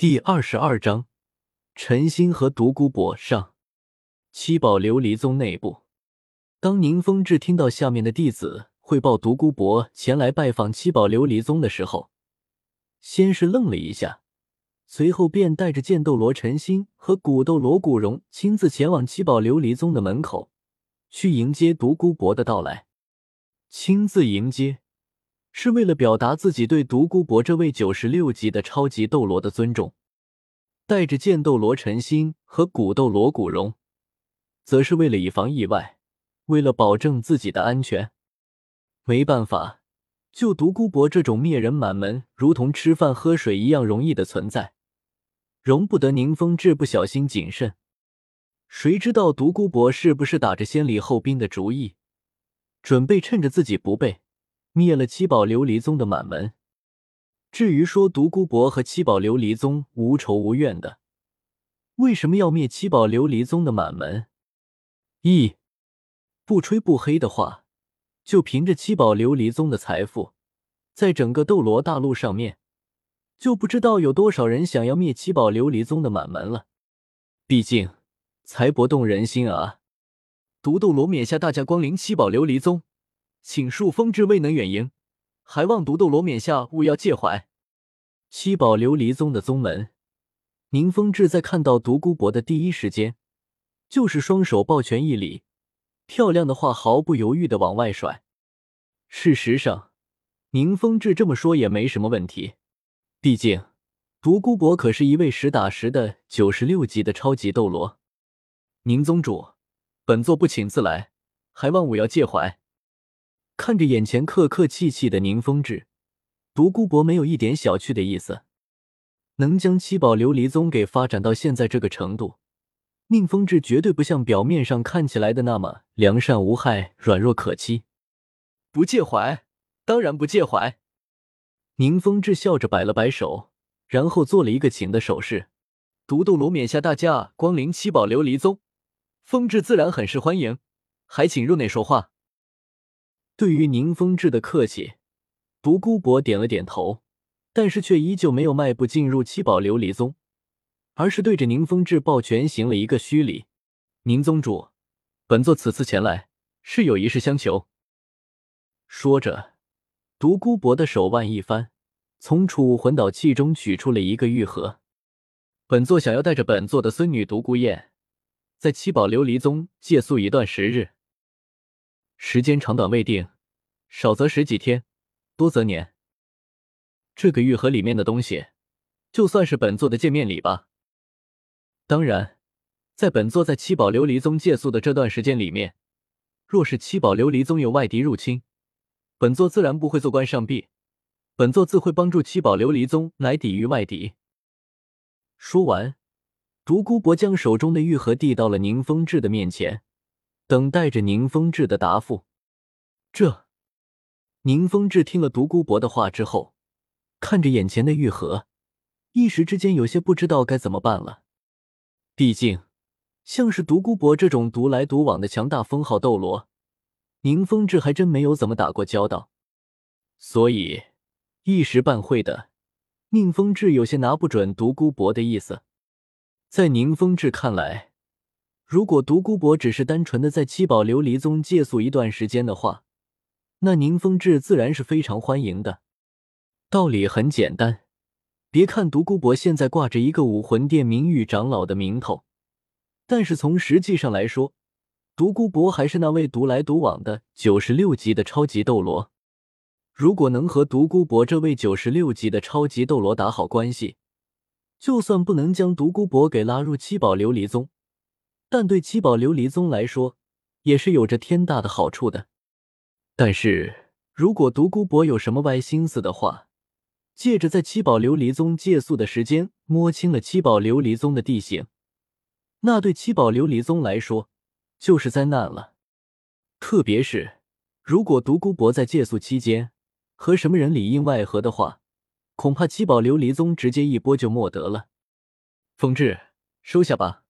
第二十二章，陈心和独孤博上七宝琉璃宗内部。当宁风致听到下面的弟子汇报独孤博前来拜访七宝琉璃宗的时候，先是愣了一下，随后便带着剑斗罗陈心和古斗罗古荣亲自前往七宝琉璃宗的门口，去迎接独孤博的到来。亲自迎接。是为了表达自己对独孤博这位九十六级的超级斗罗的尊重，带着剑斗罗陈心和古斗罗古荣，则是为了以防意外，为了保证自己的安全。没办法，就独孤博这种灭人满门如同吃饭喝水一样容易的存在，容不得宁风致不小心谨慎。谁知道独孤博是不是打着先礼后兵的主意，准备趁着自己不备。灭了七宝琉璃宗的满门。至于说独孤博和七宝琉璃宗无仇无怨的，为什么要灭七宝琉璃宗的满门？一不吹不黑的话，就凭着七宝琉璃宗的财富，在整个斗罗大陆上面，就不知道有多少人想要灭七宝琉璃宗的满门了。毕竟财帛动人心啊！独斗罗冕下大驾光临七宝琉璃宗。请恕风致未能远迎，还望独斗罗冕下勿要介怀。七宝琉璃宗的宗门，宁风致在看到独孤博的第一时间，就是双手抱拳一礼，漂亮的话毫不犹豫的往外甩。事实上，宁风致这么说也没什么问题，毕竟独孤博可是一位实打实的九十六级的超级斗罗。宁宗主，本座不请自来，还望勿要介怀。看着眼前客客气气的宁风致，独孤博没有一点小觑的意思。能将七宝琉璃宗给发展到现在这个程度，宁风致绝对不像表面上看起来的那么良善无害、软弱可欺。不介怀，当然不介怀。宁风致笑着摆了摆手，然后做了一个请的手势。独斗罗冕下大驾光临七宝琉璃宗，风致自然很是欢迎，还请入内说话。对于宁风致的客气，独孤博点了点头，但是却依旧没有迈步进入七宝琉璃宗，而是对着宁风致抱拳行了一个虚礼。宁宗主，本座此次前来是有一事相求。说着，独孤博的手腕一翻，从储物魂导器中取出了一个玉盒。本座想要带着本座的孙女独孤雁，在七宝琉璃宗借宿一段时日。时间长短未定，少则十几天，多则年。这个玉盒里面的东西，就算是本座的见面礼吧。当然，在本座在七宝琉璃宗借宿的这段时间里面，若是七宝琉璃宗有外敌入侵，本座自然不会坐观上壁，本座自会帮助七宝琉璃宗来抵御外敌。说完，独孤博将手中的玉盒递到了宁风致的面前。等待着宁风致的答复。这，宁风致听了独孤博的话之后，看着眼前的玉盒，一时之间有些不知道该怎么办了。毕竟，像是独孤博这种独来独往的强大封号斗罗，宁风致还真没有怎么打过交道，所以一时半会的，宁风致有些拿不准独孤博的意思。在宁风致看来，如果独孤博只是单纯的在七宝琉璃宗借宿一段时间的话，那宁风致自然是非常欢迎的。道理很简单，别看独孤博现在挂着一个武魂殿名誉长老的名头，但是从实际上来说，独孤博还是那位独来独往的九十六级的超级斗罗。如果能和独孤博这位九十六级的超级斗罗打好关系，就算不能将独孤博给拉入七宝琉璃宗。但对七宝琉璃宗来说，也是有着天大的好处的。但是如果独孤博有什么歪心思的话，借着在七宝琉璃宗借宿的时间摸清了七宝琉璃宗的地形，那对七宝琉璃宗来说就是灾难了。特别是如果独孤博在借宿期间和什么人里应外合的话，恐怕七宝琉璃宗直接一波就没得了。风致，收下吧。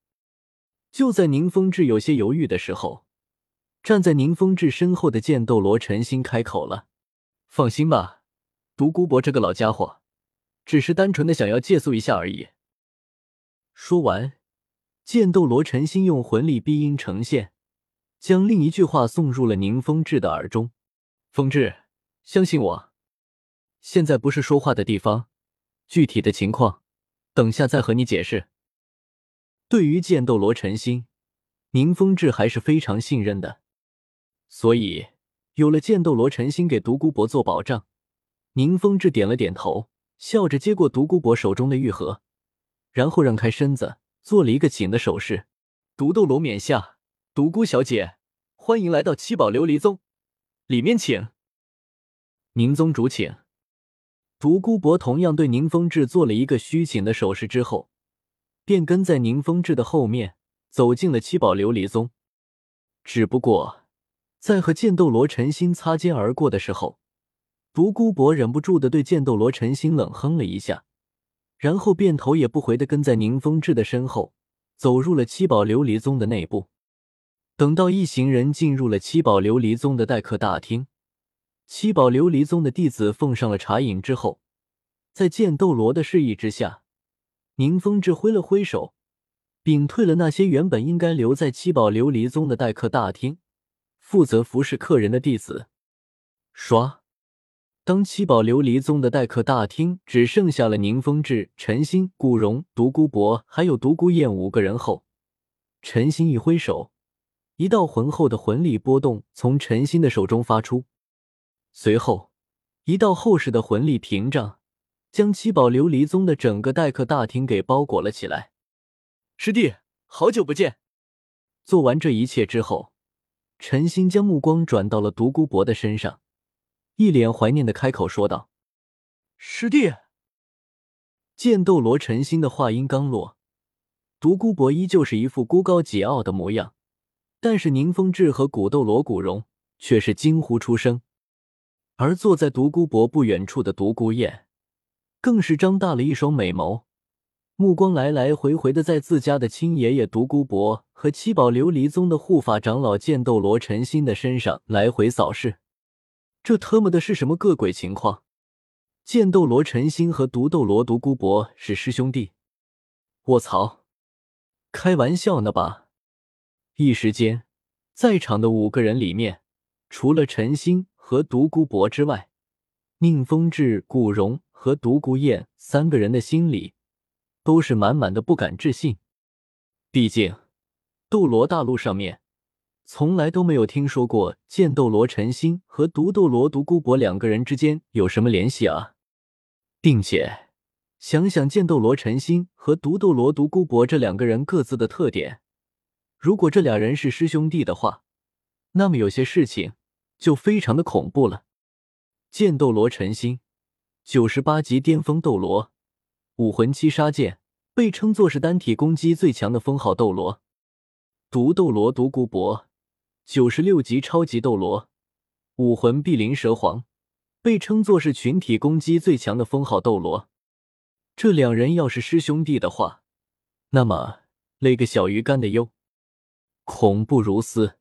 就在宁风致有些犹豫的时候，站在宁风致身后的剑斗罗陈心开口了：“放心吧，独孤博这个老家伙，只是单纯的想要借宿一下而已，说完，剑斗罗陈心用魂力逼音呈现，将另一句话送入了宁风致的耳中：“风致，相信我，现在不是说话的地方，具体的情况，等下再和你解释。”对于剑斗罗陈心，宁风致还是非常信任的，所以有了剑斗罗陈心给独孤博做保障，宁风致点了点头，笑着接过独孤博手中的玉盒，然后让开身子，做了一个请的手势：“独斗罗冕下，独孤小姐，欢迎来到七宝琉璃宗，里面请。”宁宗主请。独孤博同样对宁风致做了一个虚请的手势之后。便跟在宁风致的后面走进了七宝琉璃宗。只不过，在和剑斗罗陈心擦肩而过的时候，独孤博忍不住的对剑斗罗陈心冷哼了一下，然后便头也不回的跟在宁风致的身后走入了七宝琉璃宗的内部。等到一行人进入了七宝琉璃宗的待客大厅，七宝琉璃宗的弟子奉上了茶饮之后，在剑斗罗的示意之下。宁风致挥了挥手，屏退了那些原本应该留在七宝琉璃宗的待客大厅，负责服侍客人的弟子。唰，当七宝琉璃宗的待客大厅只剩下了宁风致、陈心、古荣、独孤博还有独孤雁五个人后，陈心一挥手，一道浑厚的魂力波动从陈心的手中发出，随后一道厚实的魂力屏障。将七宝琉璃宗的整个待客大厅给包裹了起来。师弟，好久不见！做完这一切之后，陈心将目光转到了独孤博的身上，一脸怀念的开口说道：“师弟。”剑斗罗陈心的话音刚落，独孤博依旧是一副孤高桀骜的模样，但是宁风致和古斗罗古荣却是惊呼出声，而坐在独孤博不远处的独孤雁。更是张大了一双美眸，目光来来回回的在自家的亲爷爷独孤博和七宝琉璃宗的护法长老剑斗罗陈心的身上来回扫视。这特么的是什么个鬼情况？剑斗罗陈心和独斗罗独孤博是师兄弟？我操！开玩笑呢吧？一时间，在场的五个人里面，除了陈心和独孤博之外，宁风致、古荣。和独孤雁三个人的心里都是满满的不敢置信。毕竟，斗罗大陆上面从来都没有听说过剑斗罗陈心和独斗罗独孤博两个人之间有什么联系啊！并且，想想剑斗罗陈心和独斗罗独孤博这两个人各自的特点，如果这俩人是师兄弟的话，那么有些事情就非常的恐怖了。剑斗罗陈心。九十八级巅峰斗罗，武魂七杀剑，被称作是单体攻击最强的封号斗罗。毒斗罗独孤博，九十六级超级斗罗，武魂碧鳞蛇皇，被称作是群体攻击最强的封号斗罗。这两人要是师兄弟的话，那么那个小鱼干的哟，恐怖如斯。